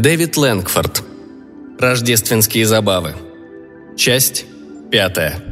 Дэвид Лэнгфорд. Рождественские забавы. Часть пятая.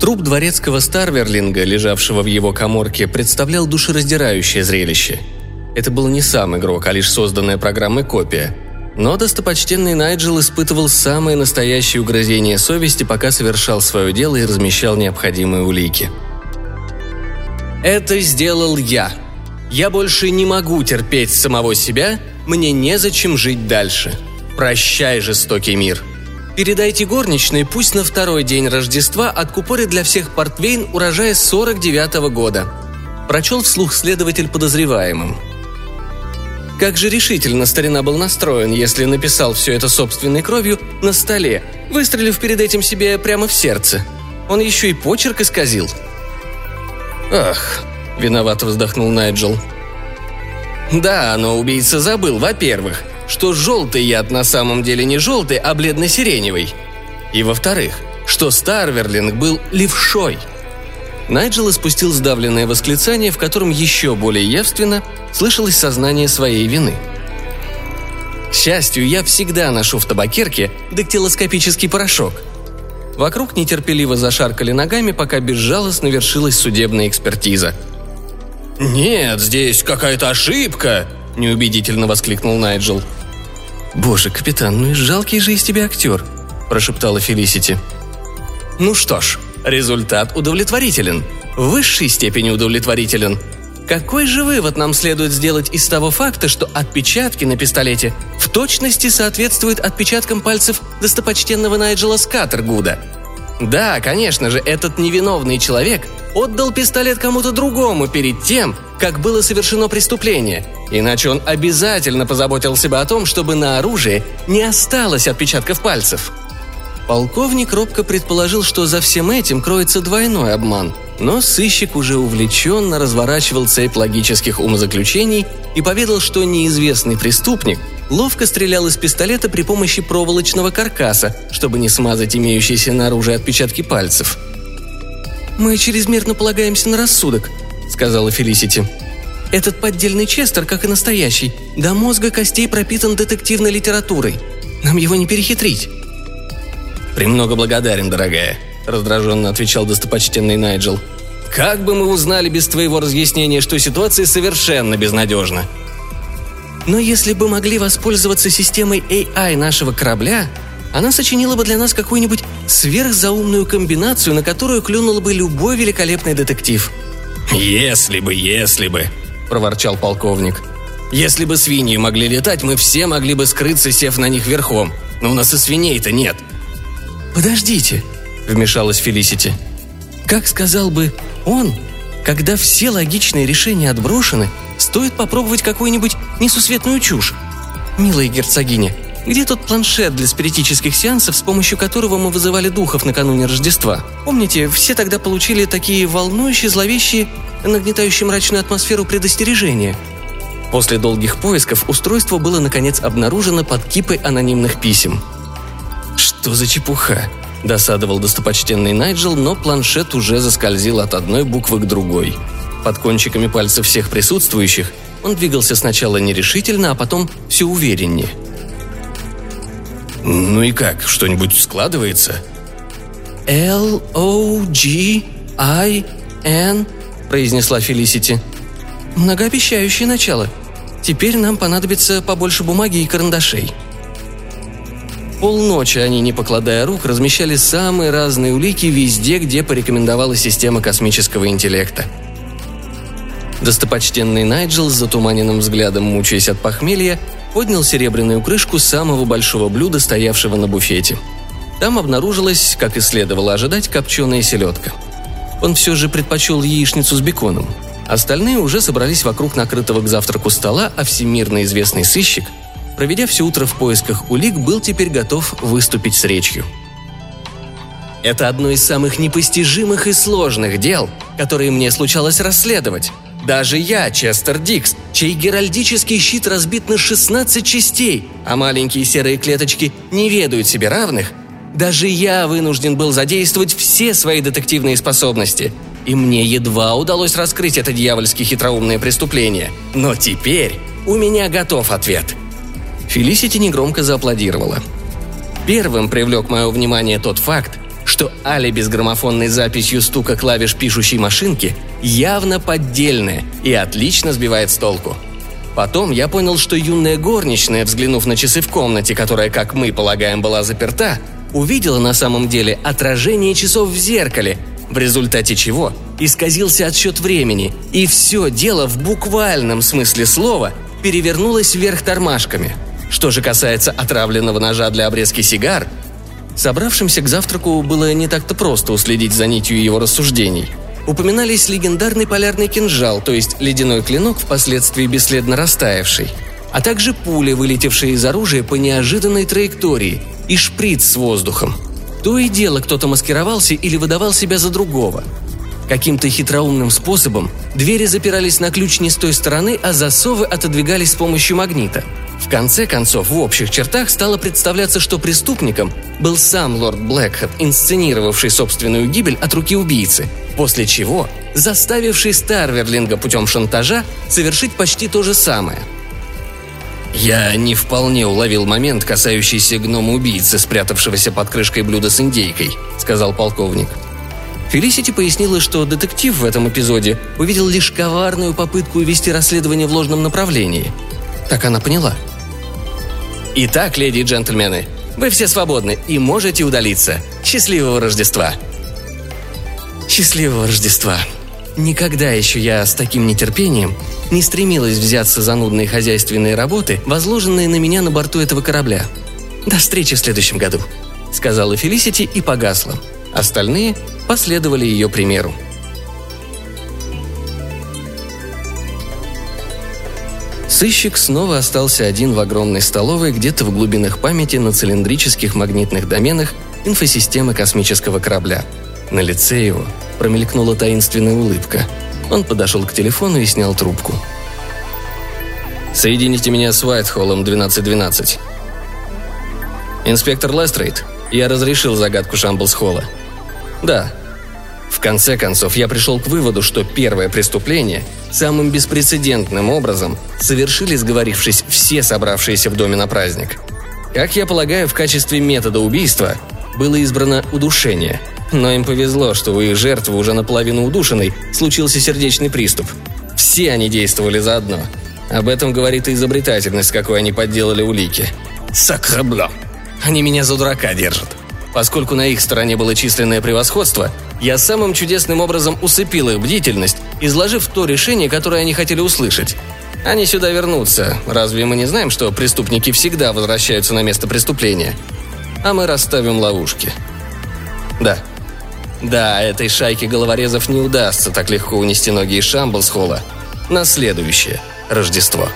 Труп дворецкого Старверлинга, лежавшего в его коморке, представлял душераздирающее зрелище. Это был не сам игрок, а лишь созданная программой копия. Но достопочтенный Найджел испытывал самое настоящее угрызение совести, пока совершал свое дело и размещал необходимые улики. «Это сделал я. Я больше не могу терпеть самого себя, мне незачем жить дальше. Прощай, жестокий мир», Передайте горничной, пусть на второй день Рождества откупорит для всех портвейн урожая 49-го года. Прочел вслух следователь подозреваемым. Как же решительно старина был настроен, если написал все это собственной кровью на столе, выстрелив перед этим себе прямо в сердце. Он еще и почерк исказил. «Ах», — виновато вздохнул Найджел. «Да, но убийца забыл, во-первых, что желтый яд на самом деле не желтый, а бледно-сиреневый. И во-вторых, что Старверлинг был левшой. Найджел испустил сдавленное восклицание, в котором еще более явственно слышалось сознание своей вины. К счастью, я всегда ношу в табакерке дактилоскопический порошок. Вокруг нетерпеливо зашаркали ногами, пока безжалостно вершилась судебная экспертиза. «Нет, здесь какая-то ошибка!» – неубедительно воскликнул Найджел – «Боже, капитан, ну и жалкий же из тебя актер», – прошептала Фелисити. «Ну что ж, результат удовлетворителен. В высшей степени удовлетворителен. Какой же вывод нам следует сделать из того факта, что отпечатки на пистолете в точности соответствуют отпечаткам пальцев достопочтенного Найджела Скаттергуда? Да, конечно же, этот невиновный человек отдал пистолет кому-то другому перед тем, как было совершено преступление, иначе он обязательно позаботился бы о том, чтобы на оружии не осталось отпечатков пальцев. Полковник робко предположил, что за всем этим кроется двойной обман, но сыщик уже увлеченно разворачивал цепь логических умозаключений и поведал, что неизвестный преступник ловко стрелял из пистолета при помощи проволочного каркаса, чтобы не смазать имеющиеся на оружии отпечатки пальцев. «Мы чрезмерно полагаемся на рассудок», — сказала Фелисити. «Этот поддельный Честер, как и настоящий, до мозга костей пропитан детективной литературой. Нам его не перехитрить». «Премного благодарен, дорогая», — раздраженно отвечал достопочтенный Найджел. «Как бы мы узнали без твоего разъяснения, что ситуация совершенно безнадежна?» «Но если бы могли воспользоваться системой AI нашего корабля, она сочинила бы для нас какую-нибудь сверхзаумную комбинацию, на которую клюнул бы любой великолепный детектив», «Если бы, если бы», – проворчал полковник. «Если бы свиньи могли летать, мы все могли бы скрыться, сев на них верхом. Но у нас и свиней-то нет». «Подождите», – вмешалась Фелисити. «Как сказал бы он, когда все логичные решения отброшены, стоит попробовать какую-нибудь несусветную чушь. Милая герцогиня, где тот планшет для спиритических сеансов, с помощью которого мы вызывали духов накануне Рождества? Помните, все тогда получили такие волнующие, зловещие, нагнетающие мрачную атмосферу предостережения? После долгих поисков устройство было наконец обнаружено под кипой анонимных писем. «Что за чепуха?» – досадовал достопочтенный Найджел, но планшет уже заскользил от одной буквы к другой. Под кончиками пальцев всех присутствующих он двигался сначала нерешительно, а потом все увереннее – «Ну и как, что-нибудь складывается?» «Л-О-G-I-N», – произнесла Фелисити. «Многообещающее начало. Теперь нам понадобится побольше бумаги и карандашей». Полночи они, не покладая рук, размещали самые разные улики везде, где порекомендовала система космического интеллекта. Достопочтенный Найджел с затуманенным взглядом, мучаясь от похмелья, поднял серебряную крышку самого большого блюда, стоявшего на буфете. Там обнаружилась, как и следовало ожидать, копченая селедка. Он все же предпочел яичницу с беконом. Остальные уже собрались вокруг накрытого к завтраку стола, а всемирно известный сыщик, проведя все утро в поисках улик, был теперь готов выступить с речью. Это одно из самых непостижимых и сложных дел, которые мне случалось расследовать. Даже я, Честер Дикс, чей геральдический щит разбит на 16 частей, а маленькие серые клеточки не ведают себе равных, даже я вынужден был задействовать все свои детективные способности. и мне едва удалось раскрыть это дьявольски хитроумное преступление. Но теперь у меня готов ответ. Фелисити негромко зааплодировала. Первым привлек мое внимание тот факт, что алиби с граммофонной записью стука клавиш пишущей машинки явно поддельное и отлично сбивает с толку. Потом я понял, что юная горничная, взглянув на часы в комнате, которая, как мы полагаем, была заперта, увидела на самом деле отражение часов в зеркале в результате чего исказился отсчет времени, и все дело в буквальном смысле слова перевернулось вверх тормашками. Что же касается отравленного ножа для обрезки сигар, собравшимся к завтраку было не так-то просто уследить за нитью его рассуждений. Упоминались легендарный полярный кинжал, то есть ледяной клинок, впоследствии бесследно растаявший, а также пули, вылетевшие из оружия по неожиданной траектории, и шприц с воздухом – то и дело кто-то маскировался или выдавал себя за другого. Каким-то хитроумным способом двери запирались на ключ не с той стороны, а засовы отодвигались с помощью магнита. В конце концов, в общих чертах стало представляться, что преступником был сам лорд Блэкхэт, инсценировавший собственную гибель от руки убийцы, после чего заставивший Старверлинга путем шантажа совершить почти то же самое – я не вполне уловил момент, касающийся гнома-убийцы, спрятавшегося под крышкой блюда с индейкой», — сказал полковник. Фелисити пояснила, что детектив в этом эпизоде увидел лишь коварную попытку вести расследование в ложном направлении. Так она поняла. «Итак, леди и джентльмены, вы все свободны и можете удалиться. Счастливого Рождества!» «Счастливого Рождества!» Никогда еще я с таким нетерпением не стремилась взяться за нудные хозяйственные работы, возложенные на меня на борту этого корабля. До встречи в следующем году», — сказала Фелисити и погасла. Остальные последовали ее примеру. Сыщик снова остался один в огромной столовой где-то в глубинах памяти на цилиндрических магнитных доменах инфосистемы космического корабля. На лице его промелькнула таинственная улыбка. Он подошел к телефону и снял трубку. «Соедините меня с Уайтхоллом 1212». «Инспектор Лестрейд, я разрешил загадку Шамблс-Холла». «Да». В конце концов, я пришел к выводу, что первое преступление самым беспрецедентным образом совершили, сговорившись все собравшиеся в доме на праздник. Как я полагаю, в качестве метода убийства было избрано удушение – но им повезло, что у их жертвы, уже наполовину удушенной, случился сердечный приступ. Все они действовали заодно. Об этом говорит и изобретательность, какой они подделали улики. Сакрабло. Они меня за дурака держат. Поскольку на их стороне было численное превосходство, я самым чудесным образом усыпил их бдительность, изложив то решение, которое они хотели услышать. Они сюда вернутся. Разве мы не знаем, что преступники всегда возвращаются на место преступления? А мы расставим ловушки. Да, да, этой шайке головорезов не удастся так легко унести ноги из Шамблсхолла на следующее Рождество.